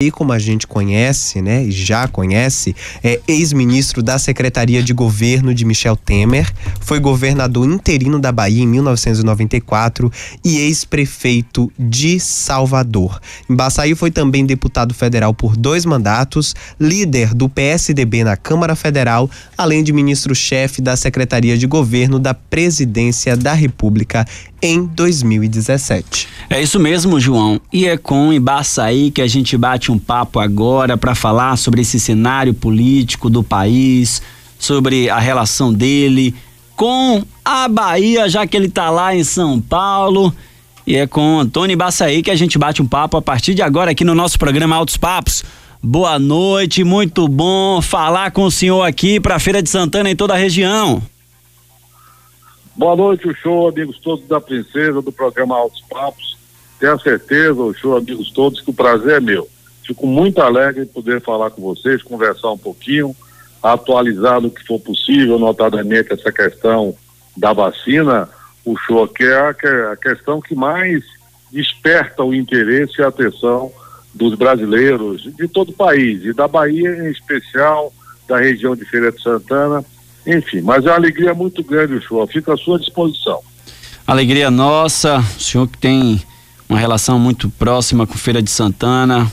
E como a gente conhece, né, já conhece, é ex-ministro da Secretaria de Governo de Michel Temer, foi governador interino da Bahia em 1994 e ex-prefeito de Salvador. Embaçaí foi também deputado federal por dois mandatos, líder do PSDB na Câmara Federal, além de ministro-chefe da Secretaria de Governo da Presidência da República em 2017. É isso mesmo, João. E é com Embaçaí que a gente bate um papo agora para falar sobre esse cenário político do país, sobre a relação dele com a Bahia, já que ele está lá em São Paulo. E é com Antônio Embaçaí que a gente bate um papo a partir de agora aqui no nosso programa Altos Papos. Boa noite, muito bom falar com o senhor aqui para a Feira de Santana em toda a região. Boa noite, o show, amigos todos da Princesa, do programa Altos Papos. Tenho certeza, o show, amigos todos, que o prazer é meu. Fico muito alegre em poder falar com vocês, conversar um pouquinho, atualizar no que for possível, notadamente essa questão da vacina. O show é a, a questão que mais desperta o interesse e a atenção dos brasileiros de todo o país, e da Bahia em especial, da região de Feira de Santana enfim, mas é uma alegria muito grande o show, fica à sua disposição. Alegria nossa, o senhor que tem uma relação muito próxima com Feira de Santana,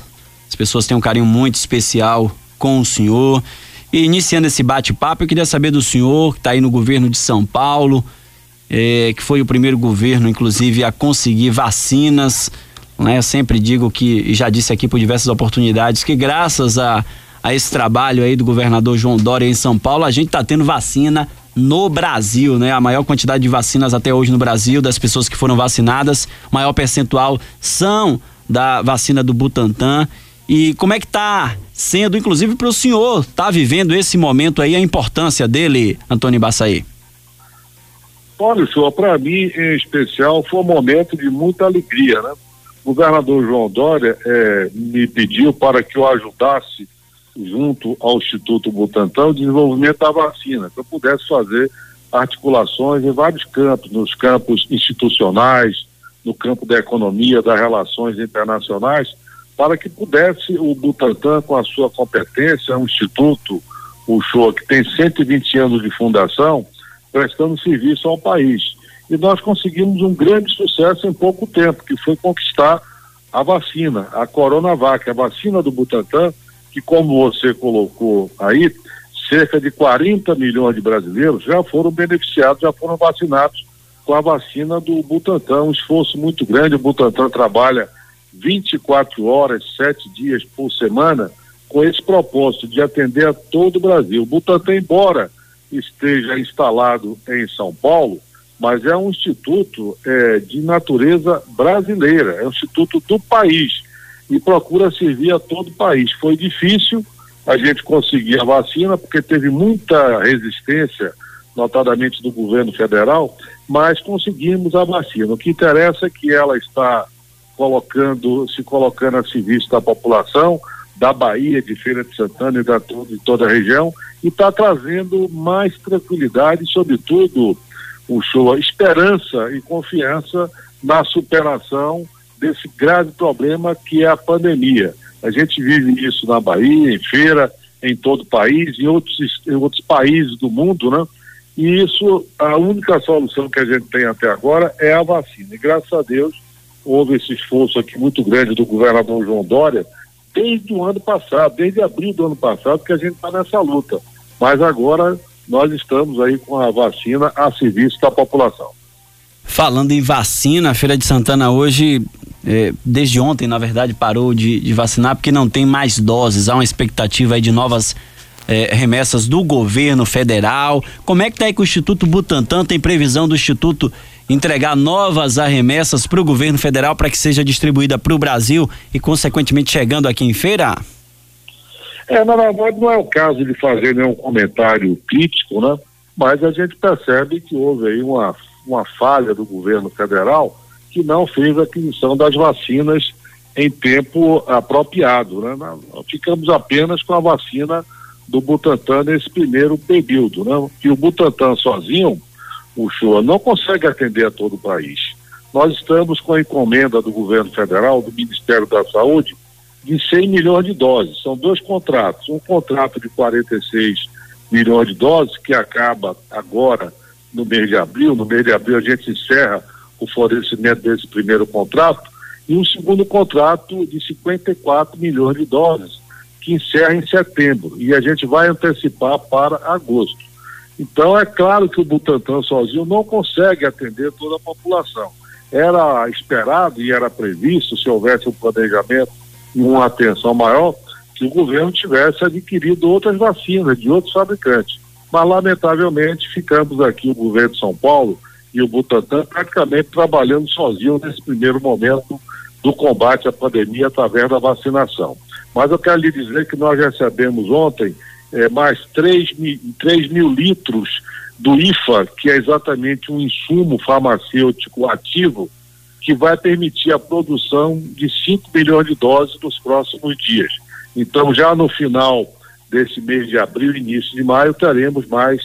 as pessoas têm um carinho muito especial com o senhor. E iniciando esse bate-papo, eu queria saber do senhor, que está aí no governo de São Paulo, é, que foi o primeiro governo, inclusive, a conseguir vacinas. Né? Eu sempre digo que, e já disse aqui por diversas oportunidades, que graças a a esse trabalho aí do governador João Dória em São Paulo, a gente está tendo vacina no Brasil, né? A maior quantidade de vacinas até hoje no Brasil, das pessoas que foram vacinadas, maior percentual são da vacina do Butantan. E como é que está sendo, inclusive para o senhor, tá vivendo esse momento aí, a importância dele, Antônio Baçaí? Olha, senhor, para mim, em especial, foi um momento de muita alegria, né? O governador João Dória eh, me pediu para que eu ajudasse junto ao Instituto Butantan, o desenvolvimento da vacina, que eu pudesse fazer articulações em vários campos, nos campos institucionais, no campo da economia, das relações internacionais, para que pudesse o Butantan, com a sua competência, um instituto, o show que tem 120 anos de fundação, prestando serviço ao país. E nós conseguimos um grande sucesso em pouco tempo, que foi conquistar a vacina, a Coronavac, a vacina do Butantan, que, como você colocou aí, cerca de 40 milhões de brasileiros já foram beneficiados, já foram vacinados com a vacina do Butantan. Um esforço muito grande. O Butantan trabalha 24 horas, 7 dias por semana, com esse propósito de atender a todo o Brasil. O embora esteja instalado em São Paulo, mas é um instituto é, de natureza brasileira, é um instituto do país e procura servir a todo o país. Foi difícil a gente conseguir a vacina, porque teve muita resistência, notadamente do governo federal, mas conseguimos a vacina. O que interessa é que ela está colocando, se colocando a serviço da população, da Bahia, de Feira de Santana e da, de toda a região, e está trazendo mais tranquilidade, sobretudo, o show, esperança e confiança na superação desse grave problema que é a pandemia. A gente vive isso na Bahia, em feira, em todo o país, em outros, em outros países do mundo, né? E isso, a única solução que a gente tem até agora é a vacina. E graças a Deus, houve esse esforço aqui muito grande do governador João Dória, desde o ano passado, desde abril do ano passado, que a gente está nessa luta. Mas agora nós estamos aí com a vacina a serviço da população. Falando em vacina, a Feira de Santana hoje é, desde ontem, na verdade, parou de, de, vacinar porque não tem mais doses. Há uma expectativa aí de novas é, remessas do governo federal. Como é que está aí com o Instituto Butantan? Tem previsão do Instituto entregar novas remessas para o governo federal para que seja distribuída para o Brasil e, consequentemente, chegando aqui em feira? É, na verdade, não é o caso de fazer nenhum comentário crítico, né? Mas a gente percebe que houve aí uma, uma falha do governo federal que não fez a aquisição das vacinas em tempo apropriado. Né? Ficamos apenas com a vacina do Butantan nesse primeiro período. Né? E o Butantan sozinho, o show não consegue atender a todo o país. Nós estamos com a encomenda do governo federal, do Ministério da Saúde, de 100 milhões de doses. São dois contratos. Um contrato de 46 milhões de doses, que acaba agora no mês de abril. No mês de abril a gente encerra o fornecimento desse primeiro contrato. E um segundo contrato de 54 milhões de doses, que encerra em setembro. E a gente vai antecipar para agosto. Então é claro que o Butantan sozinho não consegue atender toda a população. Era esperado e era previsto, se houvesse um planejamento e uma atenção maior, que o governo tivesse adquirido outras vacinas de outros fabricantes. Mas, lamentavelmente, ficamos aqui, o governo de São Paulo e o Butantan, praticamente trabalhando sozinho nesse primeiro momento do combate à pandemia através da vacinação. Mas eu quero lhe dizer que nós recebemos ontem é, mais 3 mil, 3 mil litros do IFA, que é exatamente um insumo farmacêutico ativo, que vai permitir a produção de 5 milhões de doses nos próximos dias. Então, já no final desse mês de abril, início de maio, teremos mais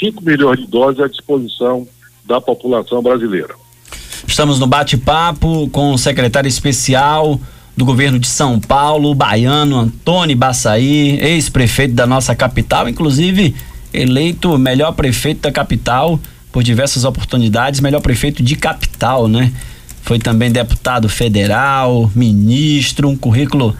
5 milhões de doses à disposição da população brasileira. Estamos no bate-papo com o secretário especial do governo de São Paulo, o baiano Antônio Baçaí, ex-prefeito da nossa capital, inclusive eleito melhor prefeito da capital por diversas oportunidades, melhor prefeito de capital, né? Foi também deputado federal, ministro, um currículo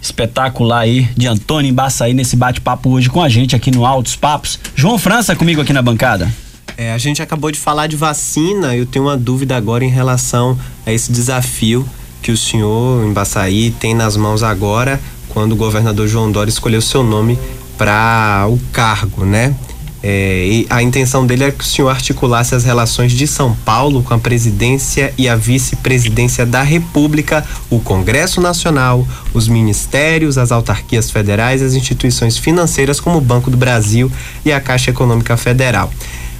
espetacular aí de Antônio Baçaí nesse bate-papo hoje com a gente aqui no Altos Papos. João França comigo aqui na bancada. É, a gente acabou de falar de vacina, eu tenho uma dúvida agora em relação a esse desafio que o senhor Embaçaí tem nas mãos agora, quando o governador João Dória escolheu seu nome para o cargo, né? É, a intenção dele é que o senhor articulasse as relações de São Paulo com a presidência e a vice-presidência da República, o Congresso Nacional, os ministérios, as autarquias federais, as instituições financeiras como o Banco do Brasil e a Caixa Econômica Federal.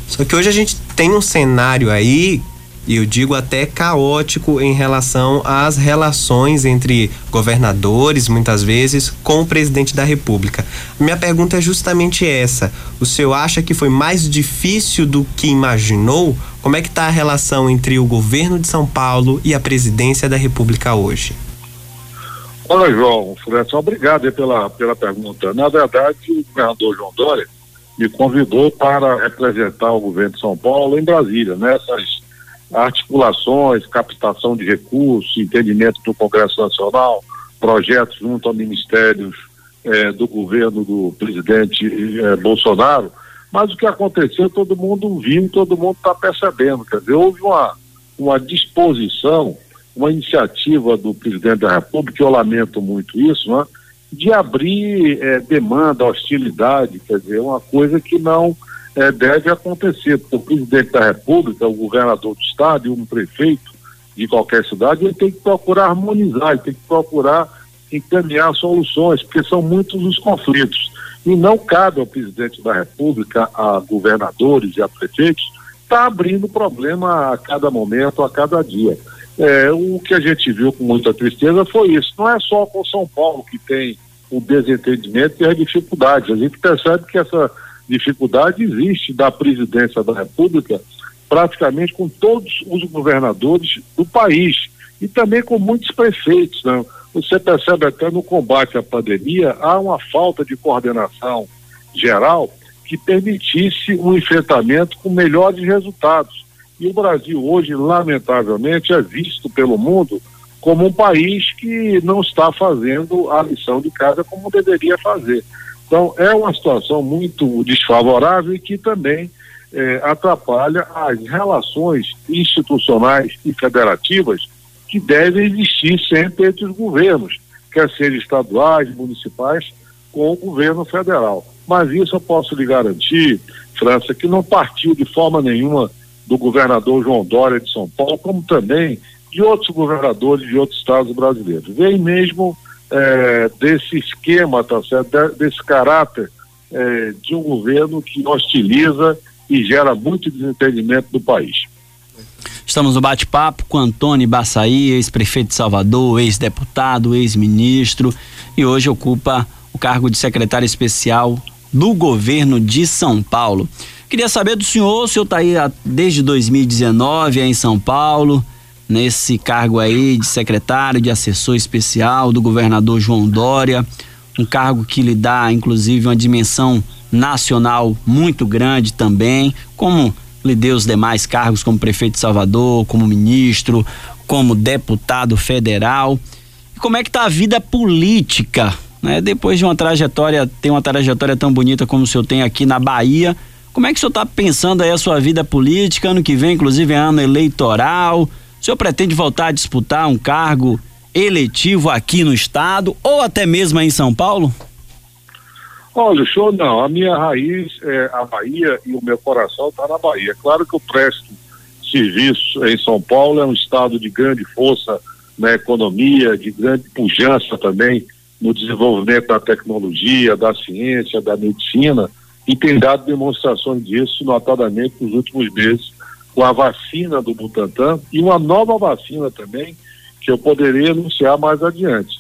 Só que hoje a gente tem um cenário aí e eu digo até caótico em relação às relações entre governadores, muitas vezes, com o presidente da República. Minha pergunta é justamente essa: o senhor acha que foi mais difícil do que imaginou? Como é que está a relação entre o governo de São Paulo e a presidência da República hoje? Olha, João, Fredson, obrigado pela, pela pergunta. Na verdade, o governador João Dória me convidou para representar o governo de São Paulo em Brasília, nessas articulações, captação de recursos, entendimento do Congresso Nacional, projetos junto a ministérios eh, do governo do presidente eh, Bolsonaro. Mas o que aconteceu, todo mundo viu, todo mundo está percebendo. Quer dizer, houve uma, uma disposição, uma iniciativa do presidente da República, eu lamento muito isso, né, de abrir eh, demanda, hostilidade, quer dizer, uma coisa que não é, deve acontecer, porque o presidente da República, o governador do estado e um prefeito de qualquer cidade, ele tem que procurar harmonizar, ele tem que procurar encaminhar soluções, porque são muitos os conflitos. E não cabe ao presidente da República, a governadores e a prefeitos, estar tá abrindo problema a cada momento, a cada dia. É, o que a gente viu com muita tristeza foi isso. Não é só com São Paulo que tem o desentendimento e as dificuldades. A gente percebe que essa dificuldade existe da presidência da República praticamente com todos os governadores do país e também com muitos prefeitos. Né? Você percebe até no combate à pandemia há uma falta de coordenação geral que permitisse um enfrentamento com melhores resultados. E o Brasil hoje, lamentavelmente, é visto pelo mundo como um país que não está fazendo a lição de casa como deveria fazer. Então, é uma situação muito desfavorável e que também é, atrapalha as relações institucionais e federativas que devem existir sempre entre os governos, quer sejam estaduais, municipais, com o governo federal. Mas isso eu posso lhe garantir, França, que não partiu de forma nenhuma do governador João Dória de São Paulo, como também de outros governadores de outros estados brasileiros. Vem mesmo é, desse esquema, tá certo? desse caráter é, de um governo que hostiliza e gera muito desentendimento do país. Estamos no bate-papo com Antônio Baçaí, ex-prefeito de Salvador, ex-deputado, ex-ministro e hoje ocupa o cargo de secretário especial do governo de São Paulo. Queria saber do senhor, o senhor está aí desde 2019 aí em São Paulo, nesse cargo aí de secretário, de assessor especial do governador João Dória, um cargo que lhe dá inclusive uma dimensão nacional muito grande também, como lhe deu os demais cargos como prefeito de Salvador, como ministro, como deputado federal. E como é que tá a vida política, né? Depois de uma trajetória, tem uma trajetória tão bonita como o senhor tem aqui na Bahia, como é que o senhor está pensando aí a sua vida política, ano que vem, inclusive é ano eleitoral? O senhor pretende voltar a disputar um cargo eletivo aqui no estado ou até mesmo em São Paulo? Olha, show não. A minha raiz é a Bahia e o meu coração está na Bahia. Claro que eu presto serviço em São Paulo, é um estado de grande força na economia, de grande pujança também no desenvolvimento da tecnologia, da ciência, da medicina, e tem dado demonstrações disso, notadamente nos últimos meses, com a vacina do Butantan e uma nova vacina também, que eu poderia anunciar mais adiante.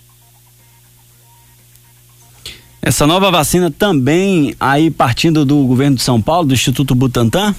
Essa nova vacina também aí partindo do governo de São Paulo, do Instituto Butantan?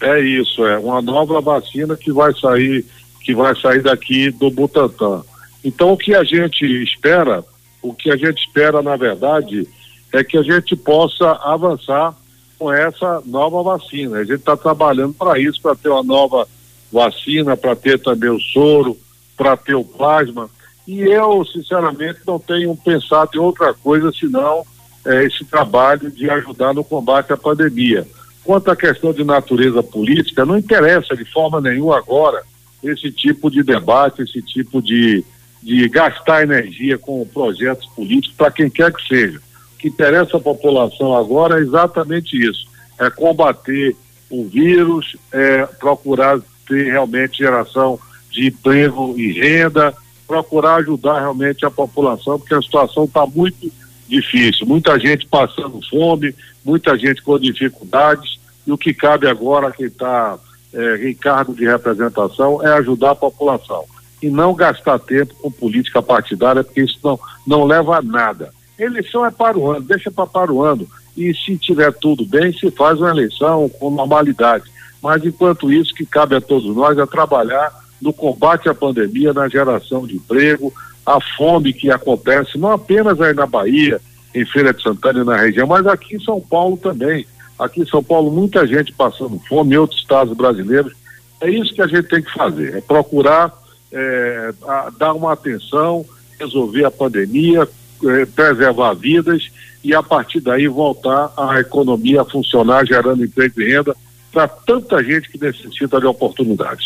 É isso, é uma nova vacina que vai sair, que vai sair daqui do Butantan. Então o que a gente espera, o que a gente espera na verdade é que a gente possa avançar com essa nova vacina. A gente está trabalhando para isso, para ter uma nova vacina, para ter também o soro, para ter o plasma. E eu, sinceramente, não tenho pensado em outra coisa senão é, esse trabalho de ajudar no combate à pandemia. Quanto à questão de natureza política, não interessa de forma nenhuma agora esse tipo de debate, esse tipo de, de gastar energia com projetos políticos para quem quer que seja. Que interessa à população agora é exatamente isso: é combater o vírus, é procurar ter realmente geração de emprego e renda, procurar ajudar realmente a população, porque a situação está muito difícil. Muita gente passando fome, muita gente com dificuldades, e o que cabe agora a quem está é, em cargo de representação é ajudar a população. E não gastar tempo com política partidária, porque isso não, não leva a nada. Eleição é para o ano, deixa para para o ano. E se tiver tudo bem, se faz uma eleição com normalidade. Mas enquanto isso, que cabe a todos nós é trabalhar no combate à pandemia, na geração de emprego, a fome que acontece, não apenas aí na Bahia, em Feira de Santana e na região, mas aqui em São Paulo também. Aqui em São Paulo, muita gente passando fome, em outros estados brasileiros. É isso que a gente tem que fazer, é procurar é, a, dar uma atenção, resolver a pandemia, é, preservar vidas e a partir daí voltar a economia a funcionar, gerando emprego e renda para tanta gente que necessita de oportunidades.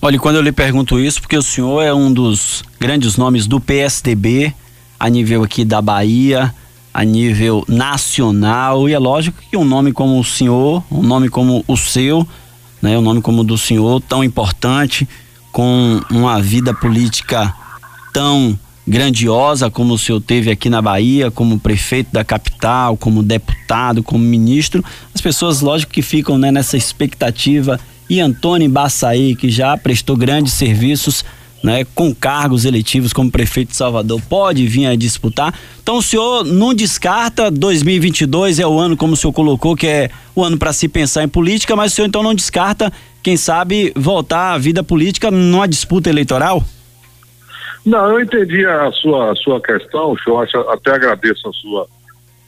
Olha, quando eu lhe pergunto isso, porque o senhor é um dos grandes nomes do PSDB, a nível aqui da Bahia, a nível nacional, e é lógico que um nome como o senhor, um nome como o seu, né, um nome como o do senhor, tão importante, com uma vida política tão grandiosa como o senhor teve aqui na Bahia, como prefeito da capital, como deputado, como ministro, as pessoas, lógico, que ficam né, nessa expectativa. E Antônio Baçaí, que já prestou grandes serviços né, com cargos eletivos como prefeito de Salvador, pode vir a disputar. Então o senhor não descarta 2022 é o ano como o senhor colocou que é o ano para se pensar em política, mas o senhor então não descarta, quem sabe voltar à vida política numa disputa eleitoral? Não, eu entendi a sua, a sua questão, acho, até agradeço a sua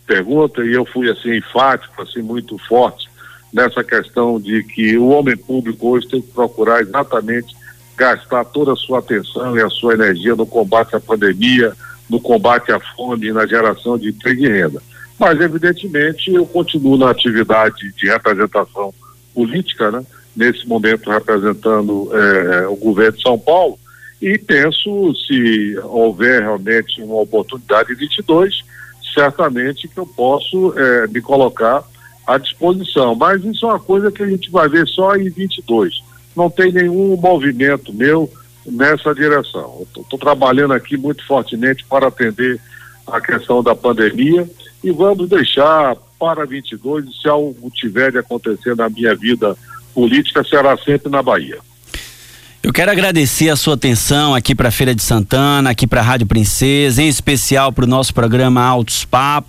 pergunta e eu fui assim enfático, assim muito forte nessa questão de que o homem público hoje tem que procurar exatamente gastar toda a sua atenção e a sua energia no combate à pandemia, no combate à fome e na geração de emprego e renda. Mas, evidentemente, eu continuo na atividade de representação política, né? nesse momento representando eh, o governo de São Paulo, e penso, se houver realmente uma oportunidade em 22, certamente que eu posso é, me colocar à disposição. Mas isso é uma coisa que a gente vai ver só em 22. Não tem nenhum movimento meu nessa direção. Estou trabalhando aqui muito fortemente para atender a questão da pandemia e vamos deixar para 22, se algo tiver de acontecer na minha vida política, será sempre na Bahia. Eu quero agradecer a sua atenção aqui para a Feira de Santana, aqui para a Rádio Princesa, em especial para o nosso programa Altos Papos.